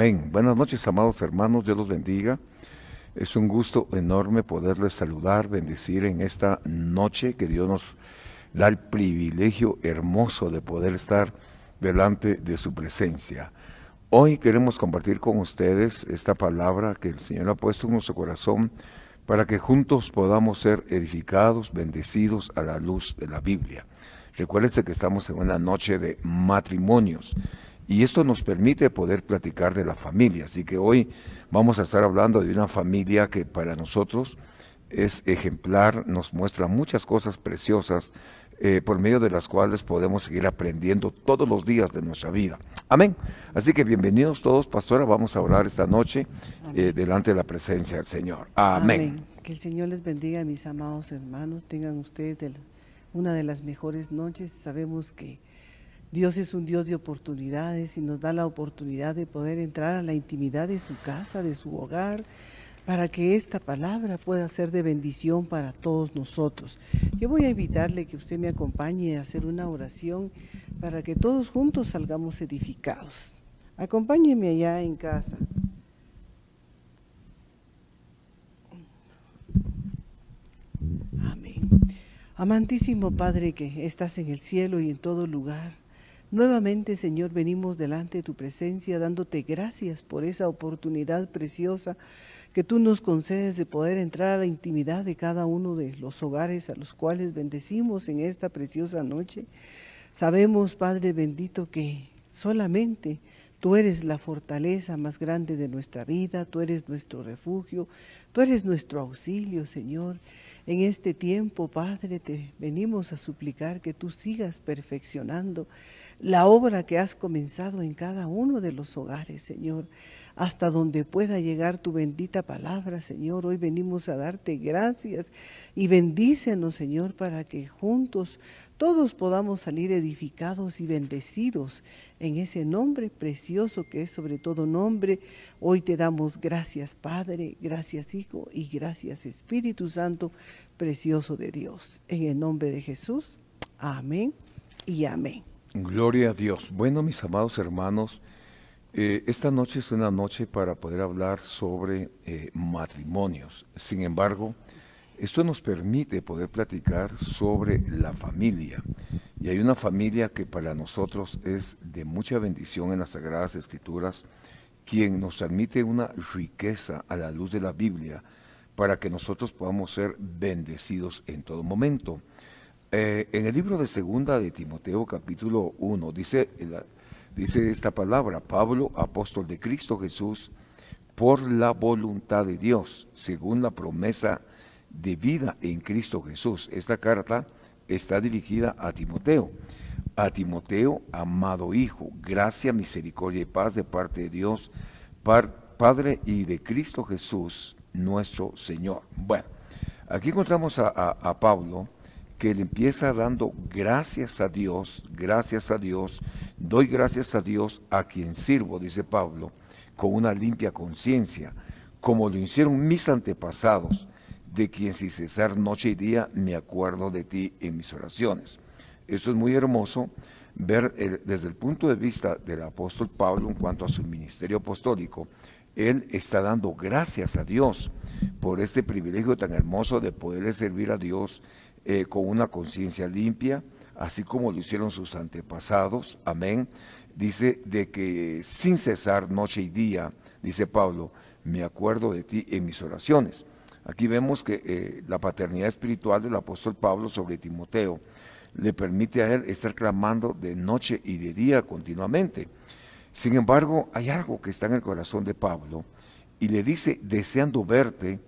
Buenas noches, amados hermanos. Dios los bendiga. Es un gusto enorme poderles saludar, bendecir en esta noche que Dios nos da el privilegio hermoso de poder estar delante de su presencia. Hoy queremos compartir con ustedes esta palabra que el Señor ha puesto en nuestro corazón para que juntos podamos ser edificados, bendecidos a la luz de la Biblia. Recuérdense que estamos en una noche de matrimonios y esto nos permite poder platicar de la familia. Así que hoy vamos a estar hablando de una familia que para nosotros es ejemplar, nos muestra muchas cosas preciosas eh, por medio de las cuales podemos seguir aprendiendo todos los días de nuestra vida. Amén. Así que bienvenidos todos, pastora. Vamos a orar esta noche eh, delante de la presencia del Señor. Amén. Que el Señor les bendiga, mis amados hermanos. Tengan ustedes una de las mejores noches. Sabemos que Dios es un Dios de oportunidades y nos da la oportunidad de poder entrar a la intimidad de su casa, de su hogar, para que esta palabra pueda ser de bendición para todos nosotros. Yo voy a invitarle que usted me acompañe a hacer una oración para que todos juntos salgamos edificados. Acompáñeme allá en casa. Amén. Amantísimo Padre que estás en el cielo y en todo lugar. Nuevamente, Señor, venimos delante de tu presencia dándote gracias por esa oportunidad preciosa que tú nos concedes de poder entrar a la intimidad de cada uno de los hogares a los cuales bendecimos en esta preciosa noche. Sabemos, Padre bendito, que solamente tú eres la fortaleza más grande de nuestra vida, tú eres nuestro refugio, tú eres nuestro auxilio, Señor. En este tiempo, Padre, te venimos a suplicar que tú sigas perfeccionando la obra que has comenzado en cada uno de los hogares, Señor, hasta donde pueda llegar tu bendita palabra, Señor. Hoy venimos a darte gracias y bendícenos, Señor, para que juntos todos podamos salir edificados y bendecidos en ese nombre precioso que es sobre todo nombre. Hoy te damos gracias, Padre, gracias, Hijo, y gracias, Espíritu Santo, precioso de Dios. En el nombre de Jesús, amén y amén. Gloria a Dios. Bueno, mis amados hermanos, eh, esta noche es una noche para poder hablar sobre eh, matrimonios. Sin embargo, esto nos permite poder platicar sobre la familia. Y hay una familia que para nosotros es de mucha bendición en las Sagradas Escrituras, quien nos transmite una riqueza a la luz de la Biblia para que nosotros podamos ser bendecidos en todo momento. Eh, en el libro de segunda de Timoteo capítulo 1 dice, dice esta palabra, Pablo, apóstol de Cristo Jesús, por la voluntad de Dios, según la promesa de vida en Cristo Jesús. Esta carta está dirigida a Timoteo. A Timoteo, amado Hijo, gracia, misericordia y paz de parte de Dios, Padre y de Cristo Jesús, nuestro Señor. Bueno, aquí encontramos a Pablo que le empieza dando gracias a Dios, gracias a Dios, doy gracias a Dios a quien sirvo, dice Pablo, con una limpia conciencia, como lo hicieron mis antepasados, de quien sin cesar noche y día me acuerdo de ti en mis oraciones. Eso es muy hermoso ver eh, desde el punto de vista del apóstol Pablo en cuanto a su ministerio apostólico, él está dando gracias a Dios por este privilegio tan hermoso de poderle servir a Dios eh, con una conciencia limpia, así como lo hicieron sus antepasados. Amén. Dice de que sin cesar noche y día, dice Pablo, me acuerdo de ti en mis oraciones. Aquí vemos que eh, la paternidad espiritual del apóstol Pablo sobre Timoteo le permite a él estar clamando de noche y de día continuamente. Sin embargo, hay algo que está en el corazón de Pablo y le dice, deseando verte,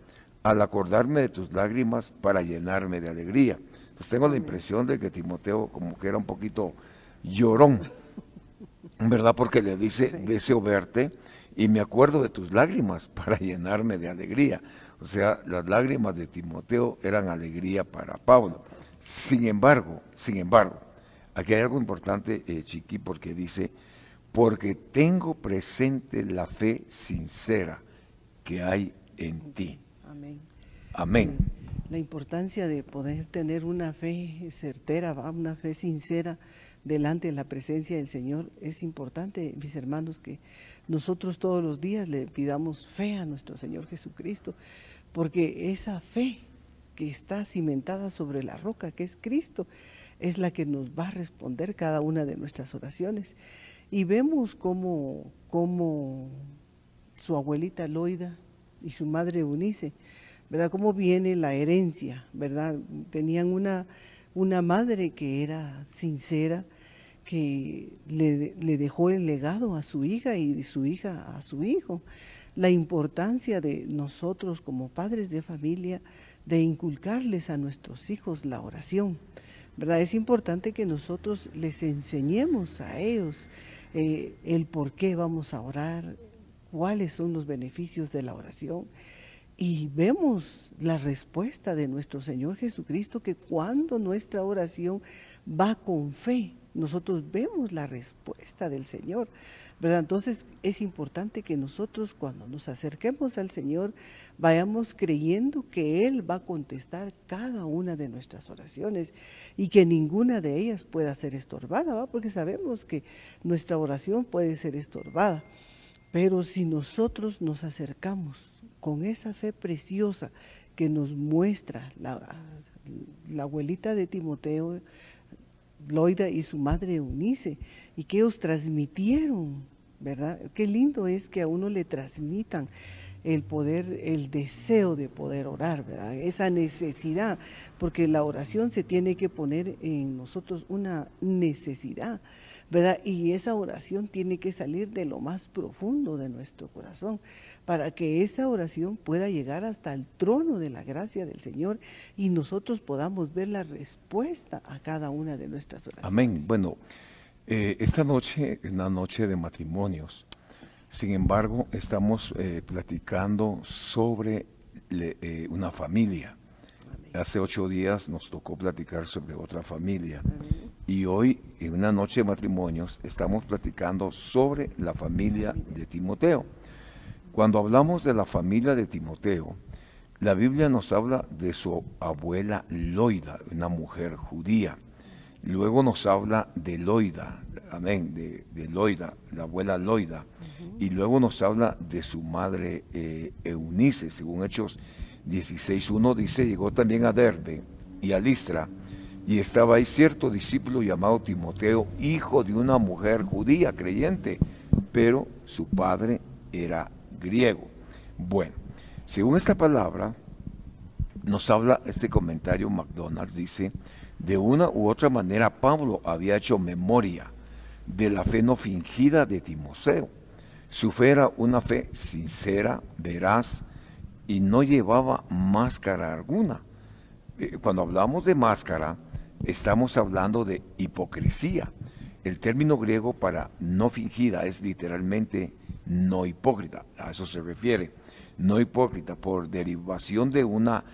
al acordarme de tus lágrimas para llenarme de alegría. Entonces tengo la impresión de que Timoteo como que era un poquito llorón, ¿verdad? Porque le dice, deseo verte y me acuerdo de tus lágrimas para llenarme de alegría. O sea, las lágrimas de Timoteo eran alegría para Pablo. Sin embargo, sin embargo, aquí hay algo importante, eh, Chiqui, porque dice, porque tengo presente la fe sincera que hay en ti. Amén. La importancia de poder tener una fe certera, una fe sincera, delante de la presencia del Señor, es importante, mis hermanos, que nosotros todos los días le pidamos fe a nuestro Señor Jesucristo, porque esa fe que está cimentada sobre la roca, que es Cristo, es la que nos va a responder cada una de nuestras oraciones. Y vemos cómo, cómo su abuelita Loida y su madre Eunice, ¿verdad? Cómo viene la herencia, ¿verdad? Tenían una, una madre que era sincera, que le, le, dejó el legado a su hija y su hija a su hijo. La importancia de nosotros como padres de familia de inculcarles a nuestros hijos la oración. ¿Verdad? Es importante que nosotros les enseñemos a ellos eh, el por qué vamos a orar, cuáles son los beneficios de la oración. Y vemos la respuesta de nuestro Señor Jesucristo que cuando nuestra oración va con fe, nosotros vemos la respuesta del Señor, ¿verdad? Entonces es importante que nosotros cuando nos acerquemos al Señor vayamos creyendo que Él va a contestar cada una de nuestras oraciones y que ninguna de ellas pueda ser estorbada, ¿va? Porque sabemos que nuestra oración puede ser estorbada, pero si nosotros nos acercamos con esa fe preciosa que nos muestra la, la abuelita de Timoteo, Loida y su madre Eunice, y que ellos transmitieron, ¿verdad? Qué lindo es que a uno le transmitan el poder, el deseo de poder orar, ¿verdad? Esa necesidad, porque la oración se tiene que poner en nosotros una necesidad, ¿verdad? Y esa oración tiene que salir de lo más profundo de nuestro corazón, para que esa oración pueda llegar hasta el trono de la gracia del Señor y nosotros podamos ver la respuesta a cada una de nuestras oraciones. Amén. Bueno, eh, esta noche es una noche de matrimonios. Sin embargo, estamos eh, platicando sobre eh, una familia. Hace ocho días nos tocó platicar sobre otra familia. Y hoy, en una noche de matrimonios, estamos platicando sobre la familia de Timoteo. Cuando hablamos de la familia de Timoteo, la Biblia nos habla de su abuela Loida, una mujer judía. Luego nos habla de Loida, amén, de, Loida, la abuela Loida. Y luego nos habla de su madre eh, Eunice, según Hechos 16.1 dice, llegó también a Derbe y a Listra, y estaba ahí cierto discípulo llamado Timoteo, hijo de una mujer judía creyente, pero su padre era griego. Bueno, según esta palabra, nos habla este comentario McDonald's, dice, de una u otra manera, Pablo había hecho memoria de la fe no fingida de Timoseo. Su una fe sincera, veraz, y no llevaba máscara alguna. Eh, cuando hablamos de máscara, estamos hablando de hipocresía. El término griego para no fingida es literalmente no hipócrita. A eso se refiere. No hipócrita, por derivación de una...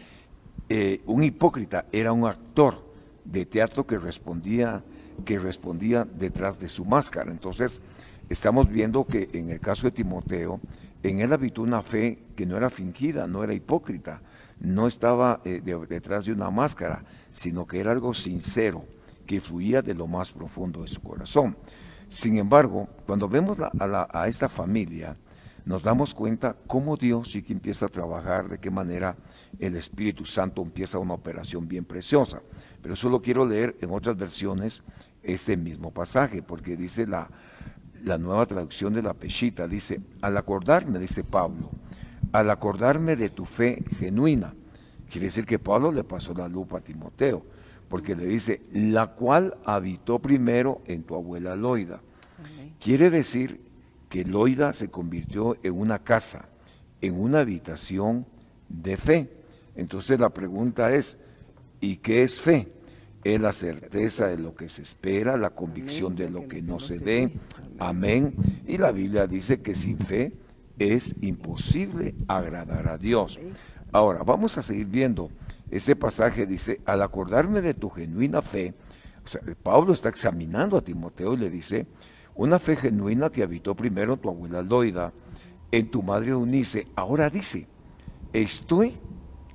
Eh, un hipócrita era un actor de teatro que respondía, que respondía detrás de su máscara. Entonces, estamos viendo que en el caso de Timoteo, en él habitó una fe que no era fingida, no era hipócrita, no estaba eh, detrás de una máscara, sino que era algo sincero, que fluía de lo más profundo de su corazón. Sin embargo, cuando vemos a, a, esta familia, nos damos cuenta cómo Dios sí que empieza a trabajar, de qué manera el Espíritu Santo empieza una operación bien preciosa. Pero solo quiero leer en otras versiones este mismo pasaje, porque dice la, la nueva traducción de la Peshita, dice, al acordarme, dice Pablo, al acordarme de tu fe genuina, quiere decir que Pablo le pasó la lupa a Timoteo, porque le dice, la cual habitó primero en tu abuela Loida. Quiere decir que Loida se convirtió en una casa, en una habitación de fe. Entonces la pregunta es, ¿y qué es fe? Es la certeza de lo que se espera, la convicción de lo que no se ve. Amén. Y la Biblia dice que sin fe es imposible agradar a Dios. Ahora, vamos a seguir viendo. Este pasaje dice, al acordarme de tu genuina fe, Pablo está examinando a Timoteo y le dice, una fe genuina que habitó primero tu abuela Loida, en tu madre Eunice, ahora dice, estoy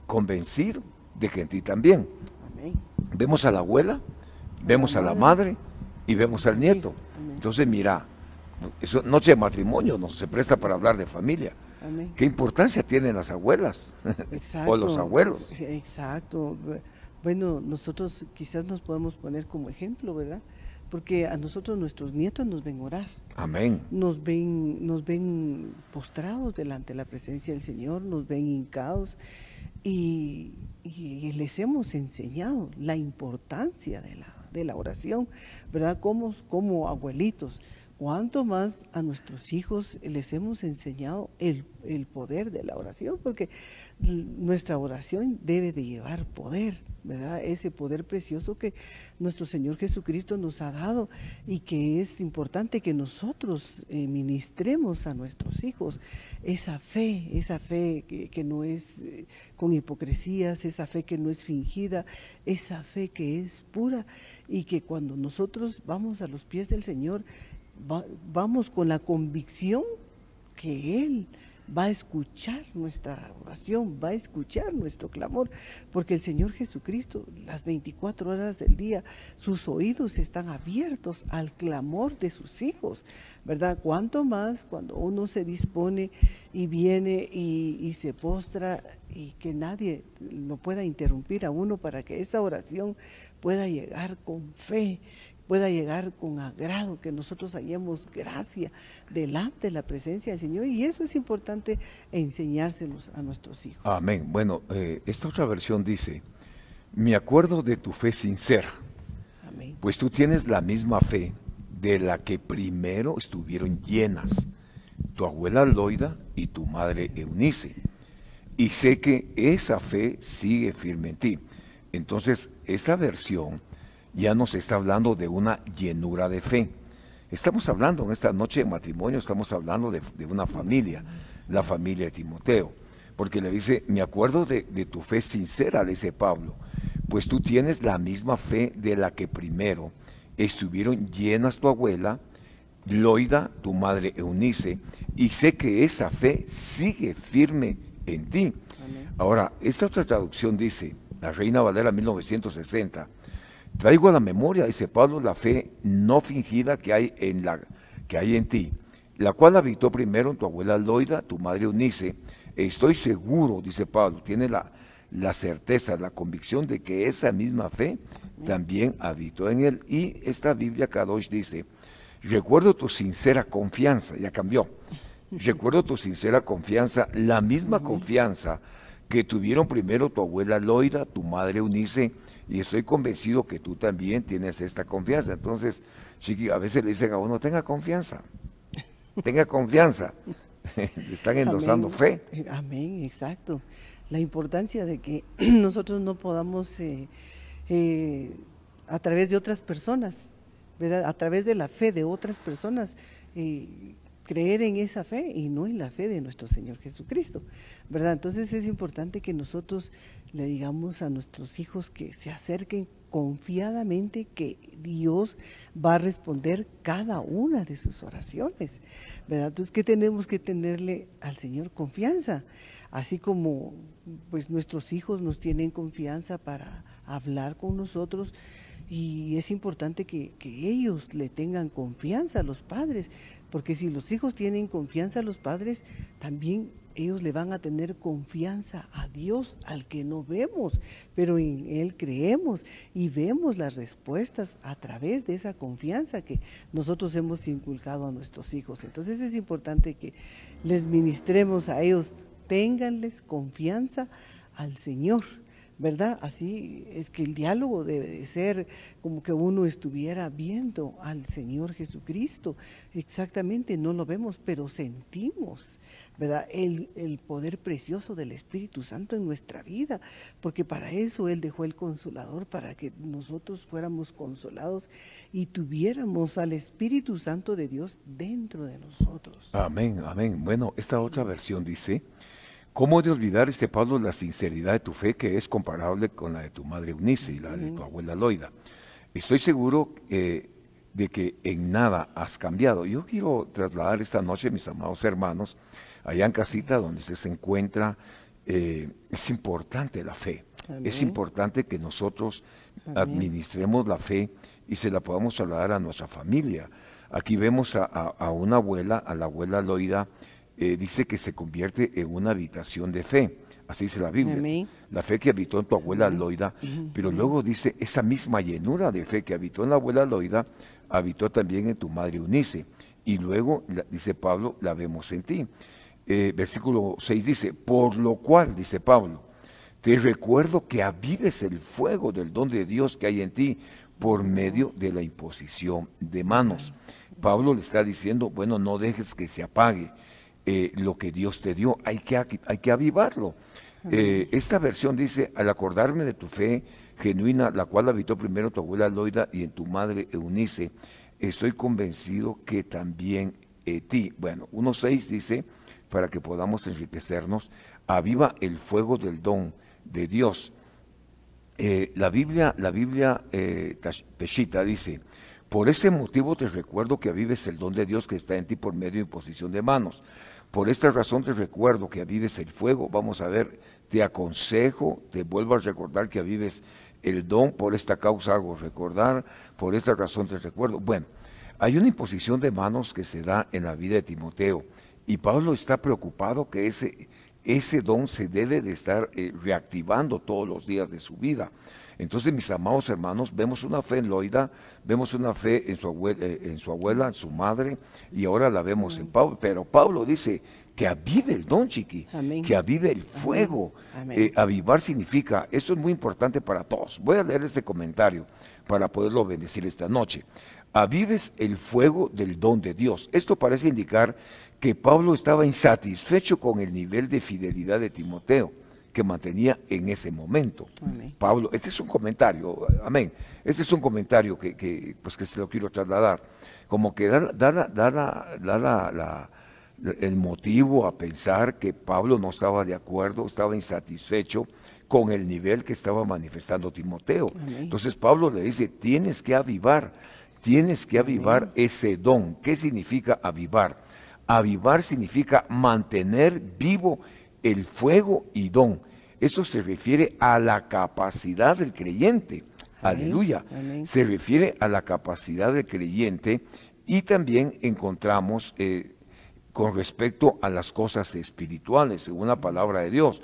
convencido de que en ti también. Vemos a la abuela, vemos a la madre y vemos al nieto. Entonces, mira, eso, noche de matrimonio no se presta para hablar de familia. ¿Qué importancia tienen las abuelas o los abuelos? Exacto. Bueno, nosotros quizás nos podemos poner como ejemplo, ¿verdad? Porque a nosotros nuestros nietos nos ven orar. Amén. Nos ven, nos ven postrados delante de la presencia del Señor, nos ven hincados y, les hemos enseñado la importancia de la, de la oración, ¿verdad? Como, como abuelitos cuánto más a nuestros hijos les hemos enseñado el, poder de la oración, porque nuestra oración debe de llevar poder, ¿verdad? Ese poder precioso que nuestro Señor Jesucristo nos ha dado y que es importante que nosotros eh, ministremos a nuestros hijos esa fe, esa fe que, no es eh, con hipocresías, esa fe que no es fingida, esa fe que es pura y que cuando nosotros vamos a los pies del Señor, vamos con la convicción que Él va a escuchar nuestra oración, va a escuchar nuestro clamor, porque el Señor Jesucristo, las 24 horas del día, sus oídos están abiertos al clamor de sus hijos, ¿verdad? Cuanto más cuando uno se dispone y viene y, y se postra y que nadie lo pueda interrumpir a uno para que esa oración pueda llegar con fe, pueda llegar con agrado, que nosotros hallemos gracia delante de la presencia del Señor. Y eso es importante enseñárselos a nuestros hijos. Amén. Bueno, eh, esta otra versión dice, me acuerdo de tu fe sincera, Amén. pues tú tienes la misma fe de la que primero estuvieron llenas tu abuela Loida y tu madre Eunice. Y sé que esa fe sigue firme en ti. Entonces, esta versión ya nos está hablando de una llenura de fe. Estamos hablando en esta noche de matrimonio, estamos hablando de, una familia, la familia de Timoteo, porque le dice, me acuerdo de, tu fe sincera, le dice Pablo, pues tú tienes la misma fe de la que primero estuvieron llenas tu abuela, Loida, tu madre Eunice, y sé que esa fe sigue firme en ti. Ahora, esta otra traducción dice, la Reina Valera 1960, Traigo a la memoria, dice Pablo, la fe no fingida que hay en, la, que hay en ti, la cual habitó primero en tu abuela Loida, tu madre Unice. Estoy seguro, dice Pablo, tiene la, la certeza, la convicción de que esa misma fe también habitó en él. Y esta Biblia Kadosh dice, recuerdo tu sincera confianza, ya cambió, recuerdo tu sincera confianza, la misma confianza que tuvieron primero tu abuela Loida, tu madre Unice, y estoy convencido que tú también tienes esta confianza. Entonces, chiqui, a veces le dicen a uno, tenga confianza, tenga confianza. están endosando fe. Eh, amén, exacto. La importancia de que nosotros no podamos, eh, eh, a través de otras personas, ¿verdad? a través de la fe de otras personas, creer en esa fe y no en la fe de nuestro Señor Jesucristo, ¿verdad? Entonces es importante que nosotros le digamos a nuestros hijos que se acerquen confiadamente que Dios va a responder cada una de sus oraciones, ¿verdad? Entonces que tenemos que tenerle al Señor confianza, así como pues nuestros hijos nos tienen confianza para hablar con nosotros, y es importante que, que, ellos le tengan confianza a los padres, porque si los hijos tienen confianza a los padres, también ellos le van a tener confianza a Dios, al que no vemos, pero en Él creemos y vemos las respuestas a través de esa confianza que nosotros hemos inculcado a nuestros hijos. Entonces es importante que les ministremos a ellos, ténganles confianza al Señor ¿verdad? Así es que el diálogo debe de ser como que uno estuviera viendo al Señor Jesucristo. Exactamente, no lo vemos, pero sentimos, ¿verdad? El, el poder precioso del Espíritu Santo en nuestra vida, porque para eso Él dejó el consolador, para que nosotros fuéramos consolados y tuviéramos al Espíritu Santo de Dios dentro de nosotros. Amén, amén. Bueno, esta otra versión dice, ¿Cómo de olvidar, este Pablo, la sinceridad de tu fe que es comparable con la de tu madre Eunice y la de tu abuela Loida? Estoy seguro eh, de que en nada has cambiado. Yo quiero trasladar esta noche, mis amados hermanos, allá en casita donde usted se encuentra, eh, es importante la fe. Es importante que nosotros administremos la fe y se la podamos trasladar a nuestra familia. Aquí vemos a, una abuela, a la abuela Loida, eh, dice que se convierte en una habitación de fe. Así dice la Biblia. La fe que habitó en tu abuela Loida, pero luego dice esa misma llenura de fe que habitó en la abuela Loida, habitó también en tu madre Unice. Y luego, dice Pablo, la vemos en ti. Eh, versículo 6 dice, por lo cual, dice Pablo, te recuerdo que avives el fuego del don de Dios que hay en ti por medio de la imposición de manos. Pablo le está diciendo, bueno, no dejes que se apague eh, lo que Dios te dio, hay que, hay que avivarlo. Eh, esta versión dice, al acordarme de tu fe genuina, la cual habitó primero tu abuela Loida y en tu madre Eunice, estoy convencido que también eh, ti. Bueno, 1.6 dice, para que podamos enriquecernos, aviva el fuego del don de Dios. la Biblia, la Biblia Peshita dice, por ese motivo te recuerdo que avives el don de Dios que está en ti por medio de imposición de manos. Por esta razón te recuerdo que avives el fuego. Vamos a ver, te aconsejo, te vuelvo a recordar que avives el don. Por esta causa hago recordar, por esta razón te recuerdo. Bueno, hay una imposición de manos que se da en la vida de Timoteo y Pablo está preocupado que ese, ese don se debe de estar eh, reactivando todos los días de su vida. Entonces, mis amados hermanos, vemos una fe en Loida, vemos una fe en su, abuela, eh, en su abuela, en su madre, y ahora la vemos en Pablo. Pero Pablo dice que avive el don, chiqui, que avive el fuego. Eh, avivar significa, eso es muy importante para todos. Voy a leer este comentario para poderlo bendecir esta noche. Avives el fuego del don de Dios. Esto parece indicar que Pablo estaba insatisfecho con el nivel de fidelidad de Timoteo que mantenía en ese momento. Pablo, este es un comentario, amén. Este es un comentario que, pues que se lo quiero trasladar. Como que da, da, el motivo a pensar que Pablo no estaba de acuerdo, estaba insatisfecho con el nivel que estaba manifestando Timoteo. Entonces Pablo le dice, tienes que avivar, tienes que avivar ese don. ¿Qué significa avivar? Avivar significa mantener vivo el fuego y don. Eso se refiere a la capacidad del creyente. Aleluya. Se refiere a la capacidad del creyente y también encontramos eh, con respecto a las cosas espirituales, según la palabra de Dios.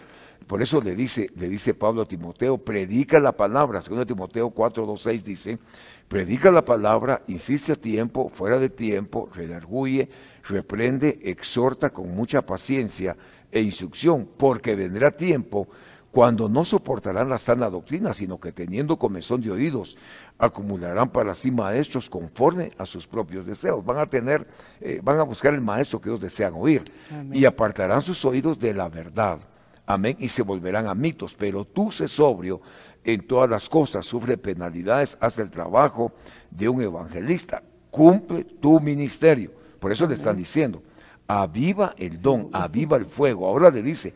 Por eso le dice, le dice Pablo a Timoteo, predica la palabra. Según Timoteo 4, 2, 6 dice, predica la palabra, insiste a tiempo, fuera de tiempo, redarguye, reprende, exhorta con mucha paciencia e instrucción, porque vendrá tiempo cuando no soportarán la sana doctrina, sino que teniendo comezón de oídos, acumularán para sí maestros conforme a sus propios deseos. Van a tener, eh, van a buscar el maestro que ellos desean oír y apartarán sus oídos de la verdad. Amén. Y se volverán a mitos. Pero tú sé sobrio en todas las cosas, sufre penalidades, haz el trabajo de un evangelista, cumple tu ministerio. Por eso le están diciendo, aviva el don, aviva el fuego. Ahora le dice,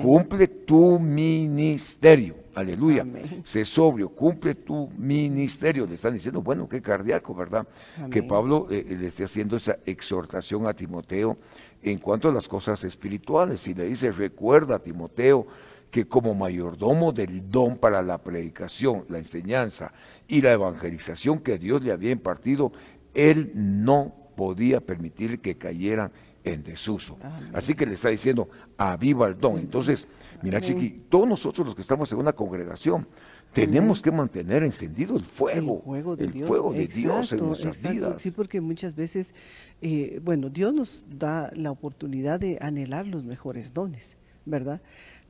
cumple tu ministerio. Aleluya. Sé sobrio, cumple tu ministerio. Le están diciendo, bueno, qué cardíaco, ¿verdad? Que Pablo eh, eh, le esté haciendo esa exhortación a Timoteo en cuanto a las cosas espirituales. Y le dice, recuerda, Timoteo, que como mayordomo del don para la predicación, la enseñanza y la evangelización que Dios le había impartido, él no podía permitir que cayeran en desuso. Así que le está diciendo, aviva el don. Entonces, mira, Chiqui, todos nosotros los que estamos en una congregación, tenemos que mantener encendido el fuego, el fuego de, Dios. Fuego de Dios en nuestras vidas. Sí, porque muchas veces, eh, bueno, Dios nos da la oportunidad de anhelar los mejores dones, ¿verdad?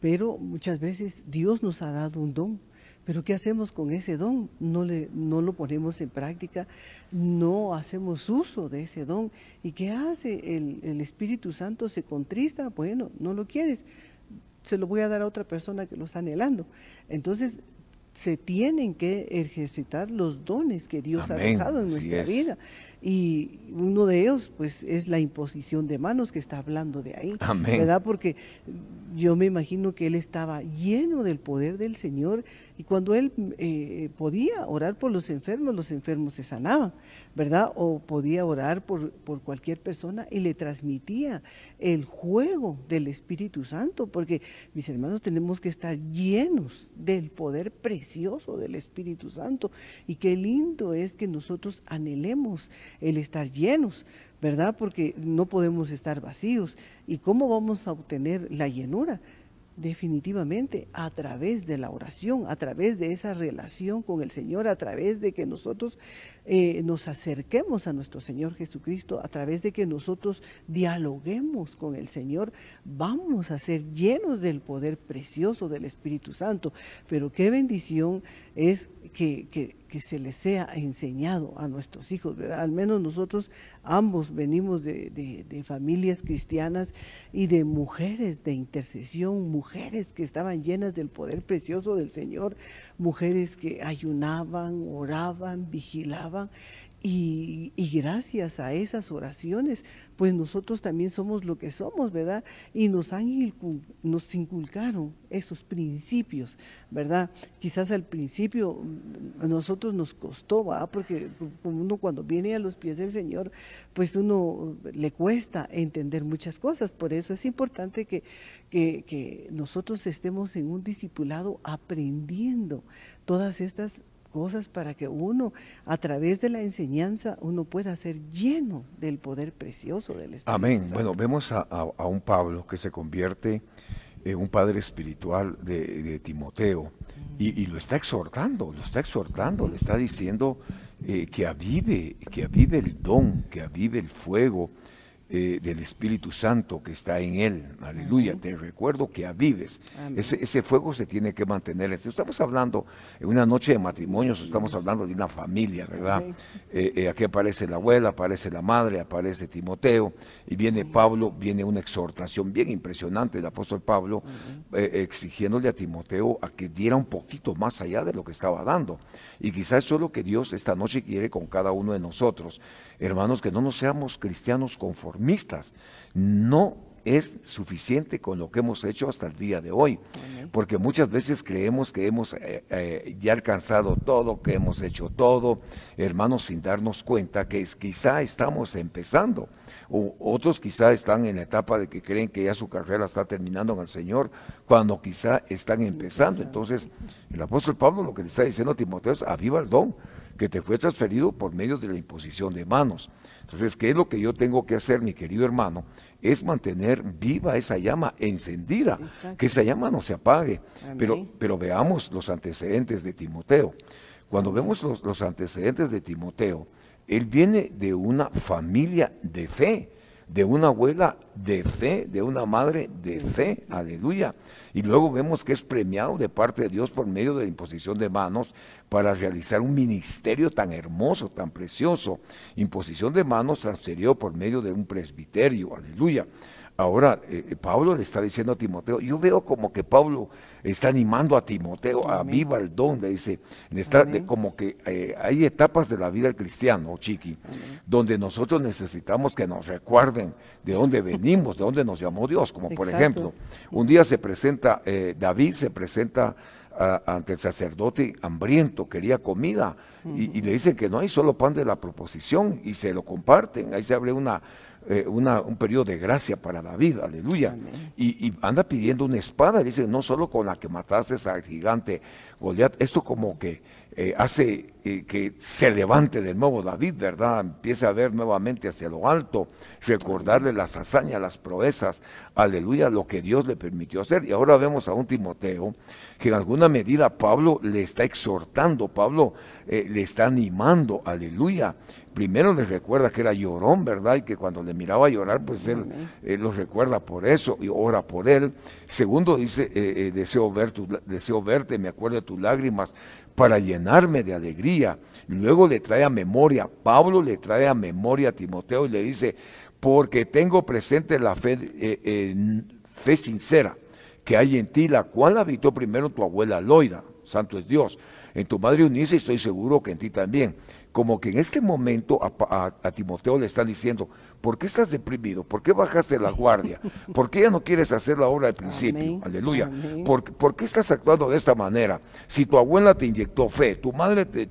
Pero muchas veces Dios nos ha dado un don pero ¿qué hacemos con ese don? No, le, no lo ponemos en práctica, no hacemos uso de ese don. ¿Y qué hace? El, el Espíritu Santo se contrista, bueno, no lo quieres, se lo voy a dar a otra persona que lo está anhelando. Entonces, se tienen que ejercitar los dones que Dios ha dejado en nuestra vida. Y uno de ellos, pues, es la imposición de manos que está hablando de ahí. ¿Verdad? Porque yo me imagino que él estaba lleno del poder del Señor y cuando él eh, podía orar por los enfermos, los enfermos se sanaban, ¿verdad? O podía orar por, por cualquier persona y le transmitía el juego del Espíritu Santo, porque mis hermanos tenemos que estar llenos del poder precioso precioso del Espíritu Santo. Y qué lindo es que nosotros anhelemos el estar llenos, ¿verdad? Porque no podemos estar vacíos. ¿Y cómo vamos a obtener la llenura? Definitivamente a través de la oración, a través de esa relación con el Señor, a través de que nosotros eh, nos acerquemos a nuestro Señor Jesucristo, a través de que nosotros dialoguemos con el Señor, vamos a ser llenos del poder precioso del Espíritu Santo. Pero qué bendición es que, que, se les sea enseñado a nuestros hijos, ¿verdad? Al menos nosotros ambos venimos de, de, familias cristianas y de mujeres de intercesión, mujeres que estaban llenas del poder precioso del Señor, mujeres que ayunaban, oraban, vigilaban y, gracias a esas oraciones, pues nosotros también somos lo que somos, ¿verdad? Y nos, han, nos inculcaron esos principios, ¿verdad? Quizás al principio a mm, nosotros nos costó, ¿verdad? Porque uno cuando viene a los pies del Señor, pues uno le cuesta entender muchas cosas. Por eso es importante que, que, que nosotros estemos en un discipulado aprendiendo todas estas cosas para que uno, a través de la enseñanza, uno pueda ser lleno del poder precioso del Espíritu Amén. Bueno, vemos a, un Pablo que se convierte en un padre espiritual de, Timoteo y, lo está exhortando, lo está exhortando, le está diciendo eh, que avive, que avive el don, que avive el fuego, eh, del Espíritu Santo que está en él. Aleluya. Te recuerdo que avives. Ese, ese, fuego se tiene que mantener. Estamos hablando en una noche de matrimonios, estamos hablando de una familia, ¿verdad? Eh, eh, aquí aparece la abuela, aparece la madre, aparece Timoteo, y viene Pablo, viene una exhortación bien impresionante del apóstol Pablo, exigiéndole a Timoteo a que diera un poquito más allá de lo que estaba dando. Y quizás eso es lo que Dios esta noche quiere con cada uno de nosotros. Hermanos, que no nos seamos cristianos conformes no es suficiente con lo que hemos hecho hasta el día de hoy, porque muchas veces creemos que hemos eh, eh, ya alcanzado todo, que hemos hecho todo, hermanos, sin darnos cuenta que quizá estamos empezando, o otros quizá están en la etapa de que creen que ya su carrera está terminando en el Señor, cuando quizá están empezando. Entonces, el apóstol Pablo lo que le está diciendo a Timoteo es, aviva el don que te fue transferido por medio de la imposición de manos. Entonces, ¿qué es lo que yo tengo que hacer, mi querido hermano? Es mantener viva esa llama encendida, que esa llama no se apague. Pero, pero veamos los antecedentes de Timoteo. Cuando vemos los, los antecedentes de Timoteo, él viene de una familia de fe de una abuela de fe, de una madre de fe, aleluya. Y luego vemos que es premiado de parte de Dios por medio de la imposición de manos para realizar un ministerio tan hermoso, tan precioso. Imposición de manos transferido por medio de un presbiterio, aleluya. Ahora, eh, eh, Pablo le está diciendo a Timoteo, yo veo como que Pablo está animando a Timoteo a viva el don, le dice, está, como que eh, hay etapas de la vida del cristiano, chiqui, donde nosotros necesitamos que nos recuerden de dónde venimos, de dónde nos llamó Dios, como por ejemplo, un día se presenta, David se presenta ante el sacerdote hambriento, quería comida, y, le dicen que no hay solo pan de la proposición, y se lo comparten, ahí se abre una, eh, un periodo de gracia para David, aleluya. Y, anda pidiendo una espada, dice, no solo con la que mataste al gigante Goliat, esto como que eh, hace eh, que se levante de nuevo David, ¿verdad? Empiece a ver nuevamente hacia lo alto, recordarle las hazañas, las proezas, aleluya, lo que Dios le permitió hacer. Y ahora vemos a un Timoteo que en alguna medida Pablo le está exhortando, Pablo le está animando, aleluya primero les recuerda que era llorón, ¿verdad? Y que cuando le miraba llorar, pues él, lo recuerda por eso y ora por él. Segundo dice, eh, eh, deseo, ver tu, deseo verte, me acuerdo de tus lágrimas, para llenarme de alegría. Luego le trae a memoria, Pablo le trae a memoria a Timoteo y le dice, porque tengo presente la fe, eh, fe sincera que hay en ti, la cual habitó primero tu abuela Loida, santo es Dios en tu madre Unice estoy seguro que en ti también. Como que en este momento a, Timoteo le están diciendo, ¿por qué estás deprimido? ¿Por qué bajaste la guardia? ¿Por qué ya no quieres hacer la obra del principio? Aleluya. ¿Por, qué estás actuando de esta manera? Si tu abuela te inyectó fe, tu madre te,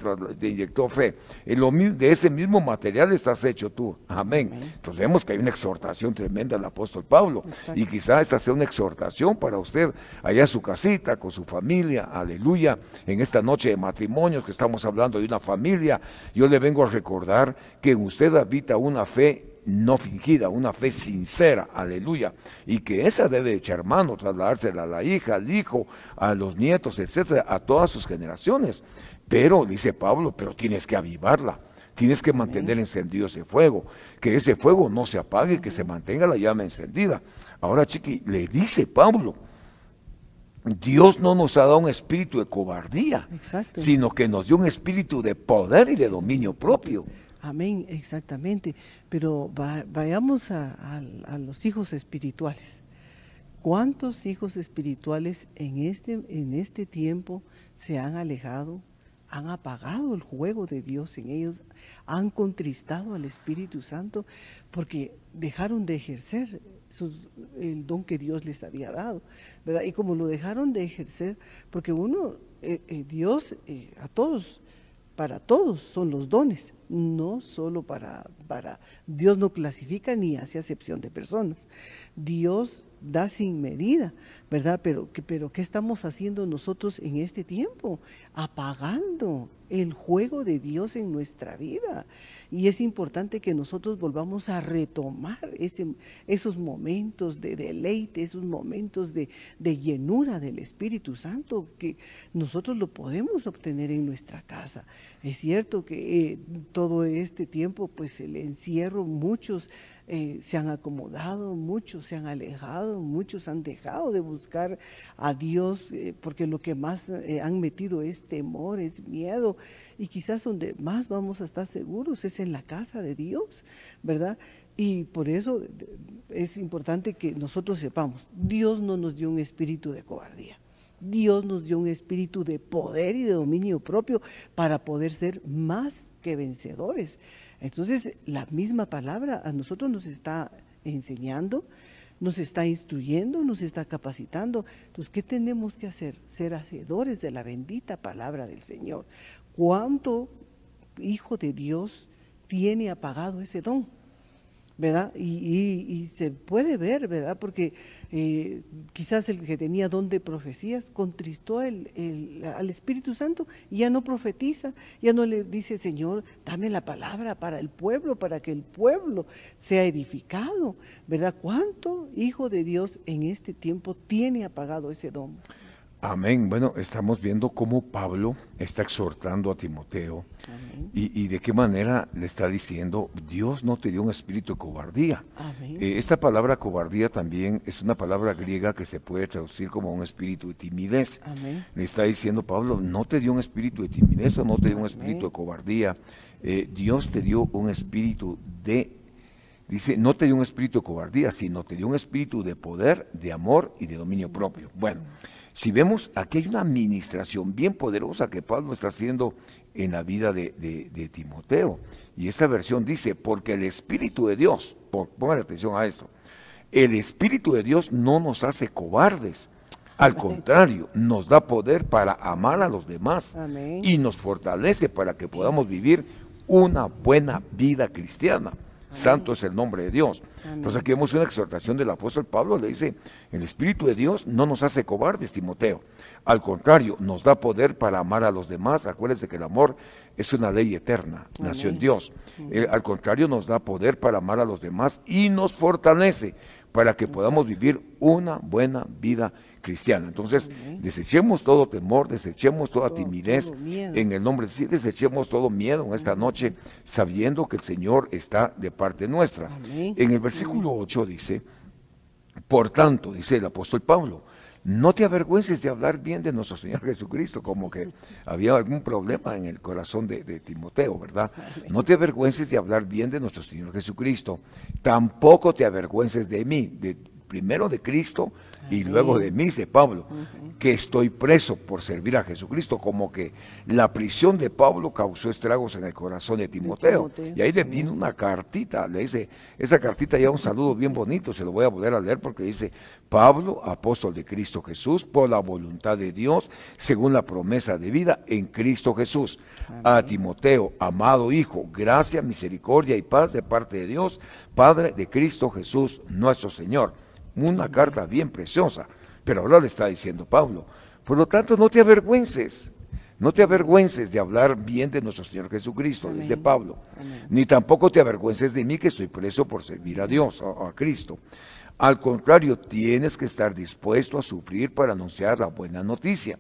inyectó fe, de ese mismo material estás hecho tú. Amén. Entonces vemos que hay una exhortación tremenda del apóstol Pablo. Y quizás esta sea una exhortación para usted allá en su casita, con su familia. Aleluya. En esta noche de matrimonios que estamos hablando de una familia yo le vengo a recordar que en usted habita una fe no fingida, una fe sincera, aleluya, y que esa debe echar mano, trasladársela a la hija, al hijo, a los nietos, etcétera, a todas sus generaciones. Pero, dice Pablo, pero tienes que avivarla, tienes que mantener encendido ese fuego, que ese fuego no se apague, que se mantenga la llama encendida. Ahora, chiqui, le dice Pablo, Dios no nos ha dado un espíritu de cobardía, sino que nos dio un espíritu de poder y de dominio propio. Amén, exactamente. Pero vayamos a, los hijos espirituales. ¿Cuántos hijos espirituales en este, en este tiempo se han alejado, han apagado el juego de Dios en ellos, han contristado al Espíritu Santo porque dejaron de ejercer el don que Dios les había dado, ¿verdad? Y como lo dejaron de ejercer, porque uno, eh, eh, Dios eh, a todos, para todos son los dones, no solo para, para, Dios no clasifica ni hace acepción de personas. Dios da sin medida, ¿verdad? Pero, pero ¿qué estamos haciendo nosotros en este tiempo? Apagando el juego de Dios en nuestra vida. Y es importante que nosotros volvamos a retomar esos momentos de deleite, esos momentos de, llenura del Espíritu Santo, que nosotros lo podemos obtener en nuestra casa. Es cierto que eh, todo este tiempo, pues el encierro, muchos eh, se han acomodado, muchos se han alejado, muchos han dejado de buscar a Dios, eh, porque lo que más han metido es temor, es miedo, y quizás donde más vamos a estar seguros es en la casa de Dios, ¿verdad? Y por eso es importante que nosotros sepamos, Dios no nos dio un espíritu de cobardía. Dios nos dio un espíritu de poder y de dominio propio para poder ser más que vencedores. Entonces, la misma palabra a nosotros nos está enseñando, nos está instruyendo, nos está capacitando. Entonces, ¿qué tenemos que hacer? Ser hacedores de la bendita palabra del Señor cuánto hijo de Dios tiene apagado ese don, ¿verdad? Y, se puede ver, ¿verdad? Porque eh, quizás el que tenía don de profecías contristó al Espíritu Santo y ya no profetiza, ya no le dice, Señor, dame la palabra para el pueblo, para que el pueblo sea edificado, ¿verdad? ¿Cuánto hijo de Dios en este tiempo tiene apagado ese don? Amén. Bueno, estamos viendo cómo Pablo está exhortando a Timoteo y, de qué manera le está diciendo, Dios no te dio un espíritu de cobardía. Eh, esta palabra cobardía también es una palabra griega que se puede traducir como un espíritu de timidez. Le está diciendo Pablo, no te dio un espíritu de timidez o no te dio un espíritu de cobardía. Eh, Dios te dio un espíritu de Dice, no te dio un espíritu de cobardía, sino te dio un espíritu de poder, de amor y de dominio propio. Bueno, si vemos, aquí hay una administración bien poderosa que Pablo está haciendo en la vida de, Timoteo. Y esta versión dice, porque el Espíritu de Dios, pongan atención a esto, el Espíritu de Dios no nos hace cobardes. Al contrario, nos da poder para amar a los demás y nos fortalece para que podamos vivir una buena vida cristiana. Santo es el nombre de Dios. Entonces aquí vemos una exhortación del apóstol Pablo, le dice, el Espíritu de Dios no nos hace cobardes, Timoteo. Al contrario, nos da poder para amar a los demás. Acuérdense que el amor es una ley eterna, nació en Dios. Eh, al contrario, nos da poder para amar a los demás y nos fortalece para que podamos vivir una buena vida cristiana. Entonces, desechemos todo temor, desechemos toda timidez en el nombre de sí, desechemos todo miedo en esta noche, sabiendo que el Señor está de parte nuestra. En el versículo 8 dice, por tanto, dice el apóstol Pablo, no te avergüences de hablar bien de nuestro Señor Jesucristo, como que había algún problema en el corazón de, de, Timoteo, ¿verdad? No te avergüences de hablar bien de nuestro Señor Jesucristo, tampoco te avergüences de mí, de primero de Cristo y luego de mí, dice Pablo, que estoy preso por servir a Jesucristo, como que la prisión de Pablo causó estragos en el corazón de Timoteo. Y ahí le vino una cartita, le dice, esa cartita lleva un saludo bien bonito, se lo voy a volver a leer porque dice, Pablo, apóstol de Cristo Jesús, por la voluntad de Dios, según la promesa de vida en Cristo Jesús. A Timoteo, amado Hijo, gracia, misericordia y paz de parte de Dios, Padre de Cristo Jesús, nuestro Señor una carta bien preciosa, pero ahora le está diciendo Pablo. Por lo tanto, no te avergüences, no te avergüences de hablar bien de nuestro Señor Jesucristo, dice Pablo, ni tampoco te avergüences de mí que estoy preso por servir a Dios, a, a Cristo. Al contrario, tienes que estar dispuesto a sufrir para anunciar la buena noticia.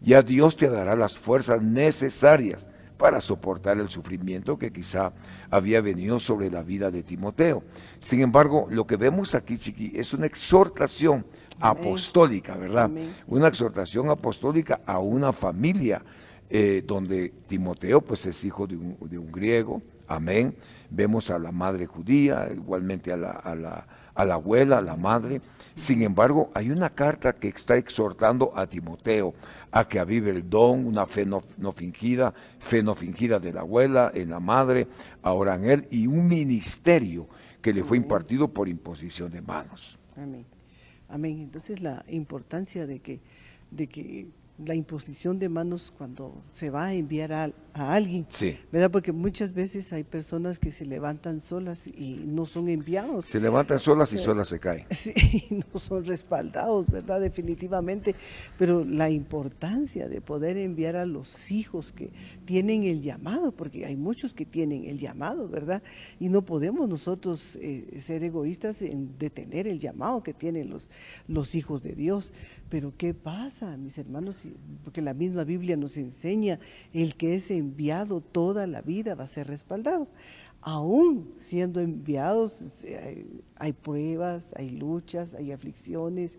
Ya Dios te dará las fuerzas necesarias para soportar el sufrimiento que quizá había venido sobre la vida de Timoteo. Sin embargo, lo que vemos aquí, Chiqui, es una exhortación apostólica, ¿verdad? Una exhortación apostólica a una familia eh, donde Timoteo pues es hijo de un, de un, griego, amén. Vemos a la madre judía, igualmente a la, a la, a la abuela, a la madre. Sin embargo, hay una carta que está exhortando a Timoteo a que avive el don, una fe no, fingida, fe no fingida de la abuela, en la madre, ahora en él, y un ministerio que le fue impartido por imposición de manos. Amén. Amén. Entonces la importancia de que, de que la imposición de manos cuando se va a enviar a, a alguien, sí. ¿verdad? Porque muchas veces hay personas que se levantan solas y no son enviados. Se levantan solas y solas se caen. Sí, no son respaldados, ¿verdad? Definitivamente. Pero la importancia de poder enviar a los hijos que tienen el llamado, porque hay muchos que tienen el llamado, ¿verdad? Y no podemos nosotros eh, ser egoístas en detener el llamado que tienen los, los hijos de Dios. Pero ¿qué pasa, mis hermanos? Porque la misma Biblia nos enseña el que es enviado toda la vida va a ser respaldado. Aún siendo enviados hay pruebas, hay luchas, hay aflicciones,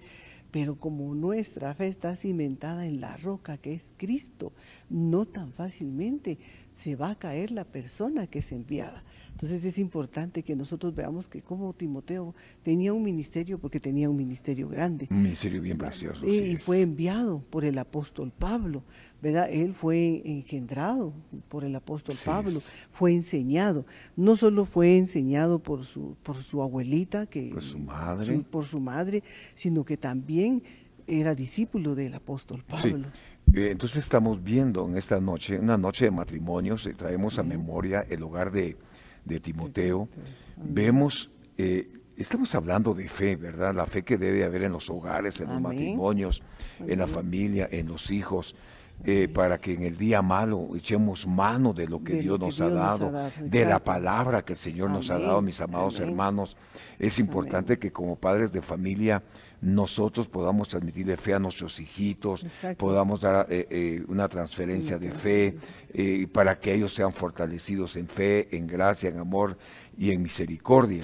pero como nuestra fe está cimentada en la roca que es Cristo, no tan fácilmente se va a caer la persona que es enviada. Entonces es importante que nosotros veamos que como Timoteo tenía un ministerio, porque tenía un ministerio grande. Un ministerio bien precioso. Y fue enviado por el apóstol Pablo, ¿verdad? Él fue engendrado por el apóstol Pablo, fue enseñado. No solo fue enseñado por su, por su abuelita, que, por su madre, por su madre, sino que también era discípulo del apóstol Pablo. Eh, entonces estamos viendo en esta noche, una noche de matrimonios, traemos a memoria el hogar de de Timoteo, vemos, eh, estamos hablando de fe, ¿verdad? La fe que debe haber en los hogares, en los matrimonios, en la familia, en los hijos. Eh, para que en el día malo echemos mano de lo que Dios, nos, ha dado, de la palabra que el Señor nos ha dado, mis amados hermanos. Es importante que como padres de familia nosotros podamos transmitirle fe a nuestros hijitos, podamos dar eh, eh, una transferencia de fe eh, para que ellos sean fortalecidos en fe, en gracia, en amor y en misericordia.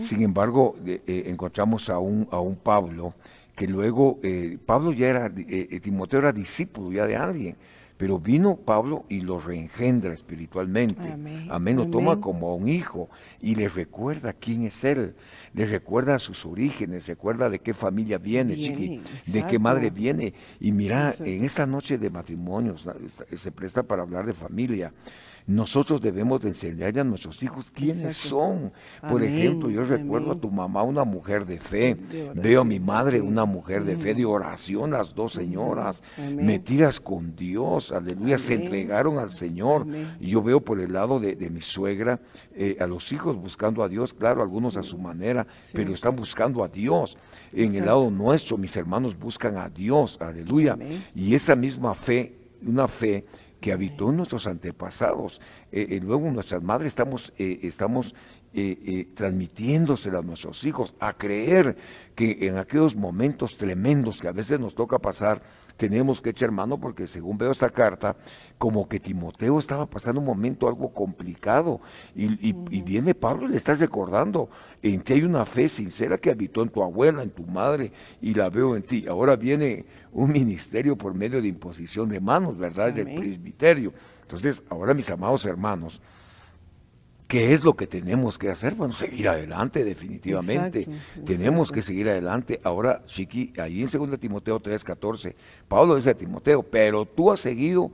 Sin embargo, encontramos a un, a un Pablo que luego, Pablo ya era, Timoteo era discípulo ya de alguien pero vino Pablo y lo reengendra espiritualmente. Amén. Lo toma como un hijo y le recuerda quién es él. Le recuerda sus orígenes, recuerda de qué familia viene, chiqui, de qué madre viene. Y mira, en esta noche de matrimonios se presta para hablar de familia. Nosotros debemos de enseñarle a nuestros hijos quiénes son. Por ejemplo, yo recuerdo a tu mamá una mujer de fe, veo a mi madre una mujer de fe, de oración, las dos señoras, metidas con Dios, aleluya, se entregaron al Señor. Y yo veo por el lado de, mi suegra eh, a los hijos buscando a Dios, claro, algunos a su manera, pero están buscando a Dios. En el lado nuestro, mis hermanos buscan a Dios, aleluya. Y esa misma fe, una fe que habitó en nuestros antepasados. Eh, eh, luego nuestras madres estamos, eh, estamos transmitiéndosela a nuestros hijos, a creer que en aquellos momentos tremendos que a veces nos toca pasar, tenemos que echar mano porque según veo esta carta, como que Timoteo estaba pasando un momento algo complicado y, viene Pablo y le está recordando, en ti hay una fe sincera que habitó en tu abuela, en tu madre y la veo en ti. Ahora viene un ministerio por medio de imposición de manos, ¿verdad? Del presbiterio. Entonces, ahora mis amados hermanos, ¿Qué es lo que tenemos que hacer? Bueno, seguir adelante definitivamente. tenemos que seguir adelante. Ahora, Chiqui, ahí en 2 Timoteo 3:14, Pablo dice a Timoteo, pero tú has seguido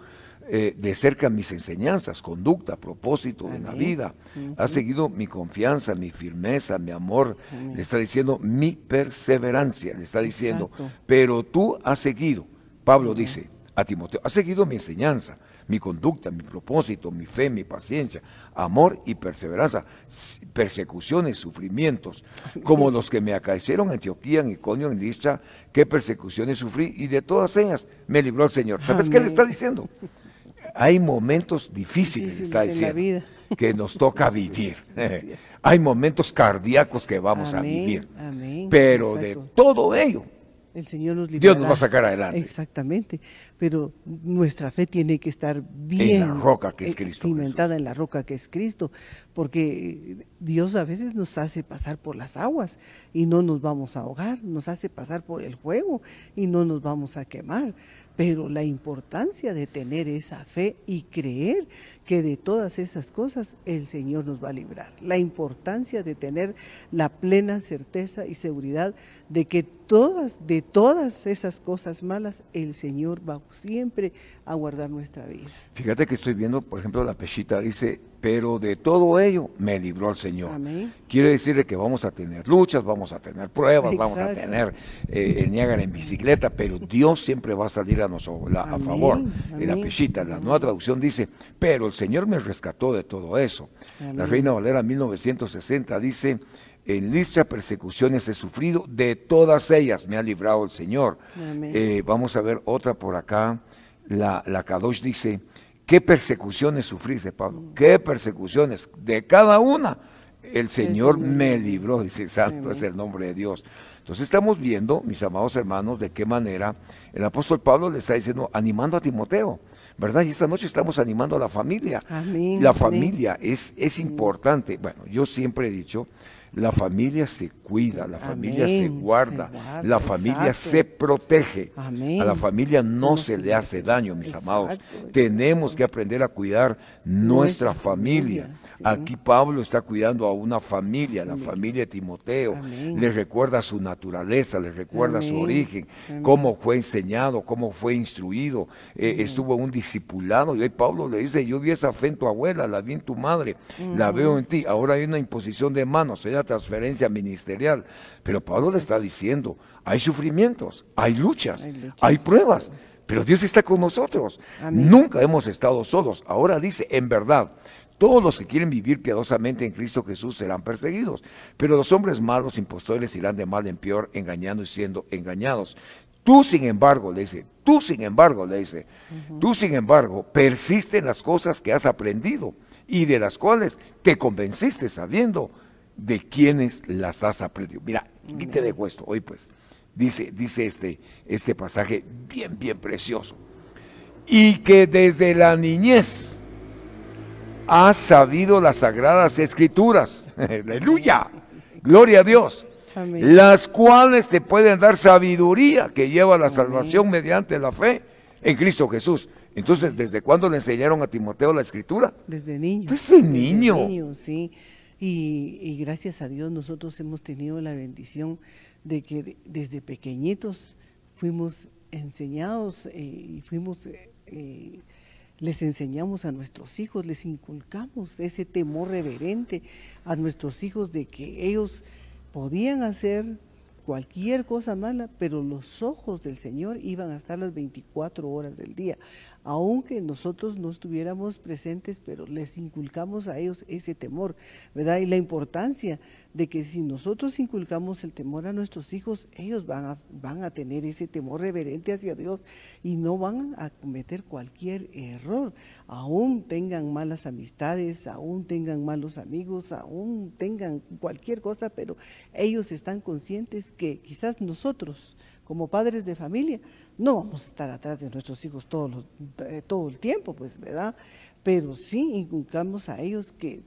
eh, de cerca mis enseñanzas, conducta, propósito de la vida. Has seguido mi confianza, mi firmeza, mi amor. Le está diciendo mi perseverancia, le está diciendo, pero tú has seguido, Pablo dice a Timoteo, has seguido mi enseñanza mi conducta, mi propósito, mi fe, mi paciencia, amor y perseverancia, persecuciones, sufrimientos, como los que me acaecieron en Antioquía, en Iconio, en Listra, qué persecuciones sufrí y de todas ellas me libró el Señor. ¿Sabes qué le está diciendo? Hay momentos difíciles, está diciendo, que nos toca vivir. Hay momentos cardíacos que vamos a vivir. Pero de todo ello el Señor nos Dios nos va a sacar adelante. Exactamente, pero nuestra fe tiene que estar bien en la roca que es eh, Cristo, cimentada en la roca que es Cristo, porque Dios a veces nos hace pasar por las aguas y no nos vamos a ahogar, nos hace pasar por el fuego y no nos vamos a quemar, pero la importancia de tener esa fe y creer que de todas esas cosas el Señor nos va a librar. La importancia de tener la plena certeza y seguridad de que todas, de todas esas cosas malas, el Señor va siempre a guardar nuestra vida. Fíjate que estoy viendo, por ejemplo, la pechita dice, pero de todo ello me libró el Señor. Quiere decirle que vamos a tener luchas, vamos a tener pruebas, vamos a tener eh, el Niágara en bicicleta, pero Dios siempre va a salir a, nosotros, a favor. En la pechita, la nueva traducción dice, pero el Señor me rescató de todo eso. La Reina Valera 1960 dice, en listra persecuciones he sufrido, de todas ellas me ha librado el Señor. Eh, vamos a ver otra por acá. La, la Kadosh dice, ¿Qué persecuciones sufriste, Pablo? ¿Qué persecuciones? De cada una. El Señor me libró, dice Santo es el nombre de Dios. Entonces estamos viendo, mis amados hermanos, de qué manera el apóstol Pablo le está diciendo, animando a Timoteo, ¿verdad? Y esta noche estamos animando a la familia. la familia es, es importante. Bueno, yo siempre he dicho, la familia se cuida, la familia se guarda, la familia se protege. A la familia no, se, le hace daño, mis amados. Tenemos que aprender a cuidar nuestra, familia. Aquí Pablo está cuidando a una familia, la familia de Timoteo. Le recuerda su naturaleza, le recuerda su origen, cómo fue enseñado, cómo fue instruido. Eh, estuvo un discipulado. Y hoy Pablo le dice, yo vi esa fe en tu abuela, la vi en tu madre, la veo en ti. Ahora hay una imposición de manos, hay una transferencia ministerial. Pero Pablo le está diciendo, hay sufrimientos, hay luchas, hay, pruebas, pero Dios está con nosotros. Nunca hemos estado solos. Ahora dice, en verdad, todos los que quieren vivir piadosamente en Cristo Jesús serán perseguidos, pero los hombres malos, impostores, irán de mal en peor, engañando y siendo engañados. Tú, sin embargo, le dice, tú, sin embargo, le dice, tú, sin embargo, persiste en las cosas que has aprendido y de las cuales te convenciste sabiendo de quienes las has aprendido. Mira, aquí te dejo esto, hoy pues, dice, dice este, este pasaje bien, bien precioso. Y que desde la niñez, has sabido las sagradas escrituras. Aleluya. Gloria a Dios. Las cuales te pueden dar sabiduría que lleva a la salvación mediante la fe en Cristo Jesús. Entonces, ¿desde cuándo le enseñaron a Timoteo la escritura? Desde niño. Desde niño. Desde niño, sí. Y, gracias a Dios nosotros hemos tenido la bendición de que desde pequeñitos fuimos enseñados eh, y fuimos eh, les enseñamos a nuestros hijos, les inculcamos ese temor reverente a nuestros hijos de que ellos podían hacer cualquier cosa mala, pero los ojos del Señor iban a estar las 24 horas del día aunque nosotros no estuviéramos presentes, pero les inculcamos a ellos ese temor, ¿verdad? Y la importancia de que si nosotros inculcamos el temor a nuestros hijos, ellos van a, van a tener ese temor reverente hacia Dios y no van a cometer cualquier error, aún tengan malas amistades, aún tengan malos amigos, aún tengan cualquier cosa, pero ellos están conscientes que quizás nosotros, como padres de familia, no vamos a estar atrás de nuestros hijos todo, eh, todo el tiempo, pues, ¿verdad? Pero sí inculcamos a ellos que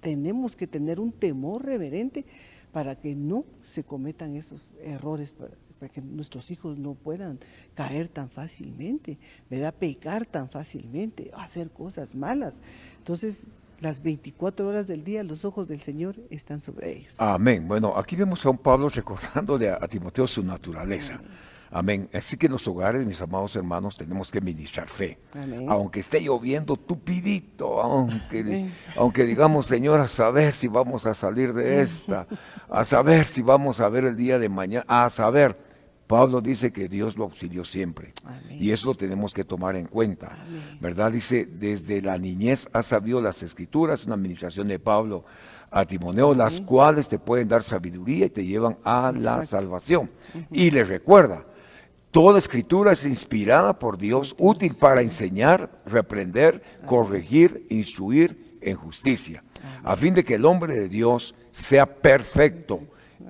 tenemos que tener un temor reverente para que no se cometan esos errores, para, que nuestros hijos no puedan caer tan fácilmente, ¿verdad? Pecar tan fácilmente, hacer cosas malas. Entonces, las 24 horas del día los ojos del Señor están sobre ellos. Amén. Bueno, aquí vemos a un Pablo recordándole a, a Timoteo su naturaleza. Amén. Así que en los hogares, mis amados hermanos, tenemos que ministrar fe. Amén. Aunque esté lloviendo tupidito, aunque, aunque digamos, Señor, a saber si vamos a salir de esta, a saber si vamos a ver el día de mañana, a saber. Pablo dice que Dios lo auxilió siempre. Amén. Y eso lo tenemos que tomar en cuenta. ¿Verdad? Dice, desde la niñez ha sabido las escrituras, una administración de Pablo a Timoneo, las cuales te pueden dar sabiduría y te llevan a la salvación. Y le recuerda, toda escritura es inspirada por Dios, útil para enseñar, reprender, corregir, instruir en justicia, a fin de que el hombre de Dios sea perfecto,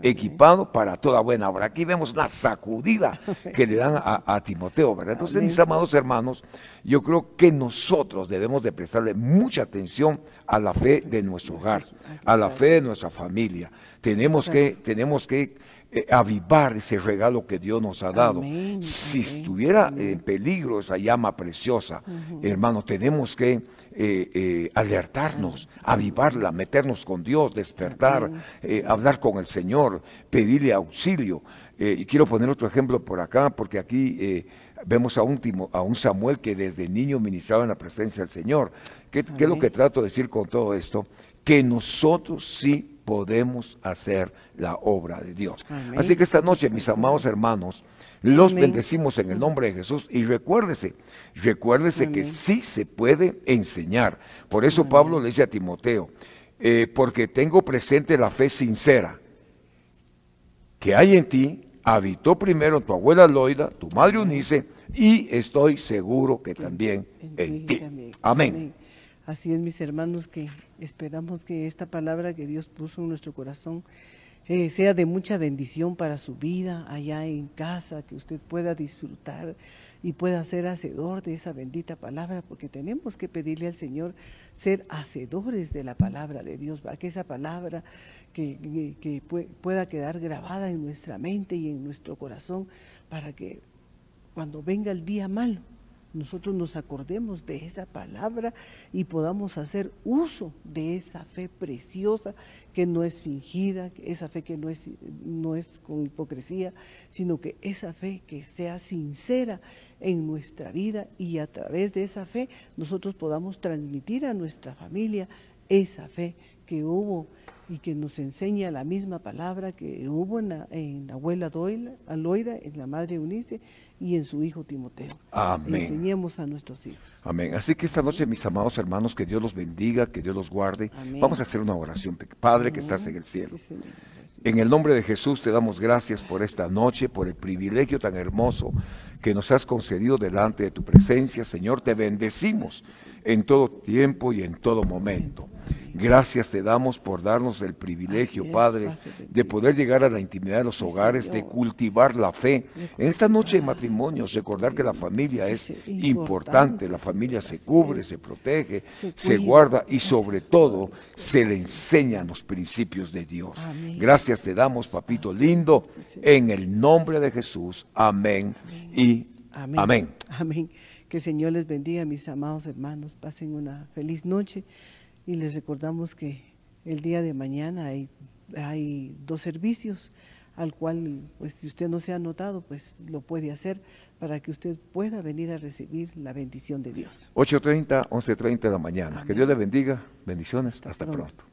equipado para toda buena obra. Aquí vemos una sacudida que le dan a, a Timoteo, ¿verdad? Entonces, mis amados hermanos, yo creo que nosotros debemos de prestarle mucha atención a la fe de nuestro hogar, a la fe de nuestra familia. Tenemos que, tenemos que eh, avivar ese regalo que Dios nos ha dado. Amén, Si amén, estuviera en peligro esa llama preciosa, hermano, tenemos que eh, eh, alertarnos, avivarla, meternos con Dios, despertar, eh, hablar con el Señor, pedirle auxilio. Y quiero poner otro ejemplo por acá, porque aquí vemos a un, Timo- a un Samuel que desde niño ministraba en la presencia del Señor. ¿Qué, qué es lo que trato de decir con todo esto? Que nosotros sí podemos hacer la obra de Dios. Amén. Así que esta noche, mis amados hermanos, los Amén. bendecimos en el nombre de Jesús y recuérdese, recuérdese que sí se puede enseñar. Por eso Pablo le dice a Timoteo, eh, porque tengo presente la fe sincera que hay en ti, habitó primero tu abuela Loida, tu madre Unice, y estoy seguro que también en ti. también. Amén. Así es, mis hermanos, que esperamos que esta palabra que Dios puso en nuestro corazón eh, sea de mucha bendición para su vida allá en casa, que usted pueda disfrutar y pueda ser hacedor de esa bendita palabra, porque tenemos que pedirle al Señor ser hacedores de la palabra de Dios, para que esa palabra que, pue- pueda quedar grabada en nuestra mente y en nuestro corazón, para que cuando venga el día malo, nosotros nos acordemos de esa palabra y podamos hacer uso de esa fe preciosa que no es fingida, esa fe que no es, no es con hipocresía, sino que esa fe que sea sincera en nuestra vida y a través de esa fe nosotros podamos transmitir a nuestra familia esa fe que hubo y que nos enseña la misma palabra que hubo en la, en la abuela Doila, Aloida, en la madre Eunice y en su hijo Timoteo. Amén. Enseñemos a nuestros hijos. Amén. Así que esta noche, mis amados hermanos, que Dios los bendiga, que Dios los guarde. Amén. Vamos a hacer una oración. Padre que estás en el cielo. Sí, Señor. En el nombre de Jesús te damos gracias por esta noche, por el privilegio tan hermoso que nos has concedido delante de tu presencia. Señor, te bendecimos en todo tiempo y en todo momento. Gracias te damos por darnos el privilegio, es, Padre, de poder llegar a la intimidad de los Sí, hogares, de cultivar la fe. En esta noche de matrimonios, recordar que la familia Sí, es importante, importante, la familia se cubre, es. se protege, Se se cuida. guarda y sobre todo se le enseñan los principios de Dios. Amén. Gracias te damos, papito lindo, en el nombre de Jesús. Amén y Amén. amén. Amén. Que el Señor les bendiga, mis amados hermanos. Pasen una feliz noche y les recordamos que el día de mañana hay, hay dos servicios al cual, pues si usted no se ha anotado, pues lo puede hacer para que usted pueda venir a recibir la bendición de Dios. 8.30, 11.30 de la mañana. Que. Dios le bendiga. Bendiciones. Hasta Hasta pronto. pronto.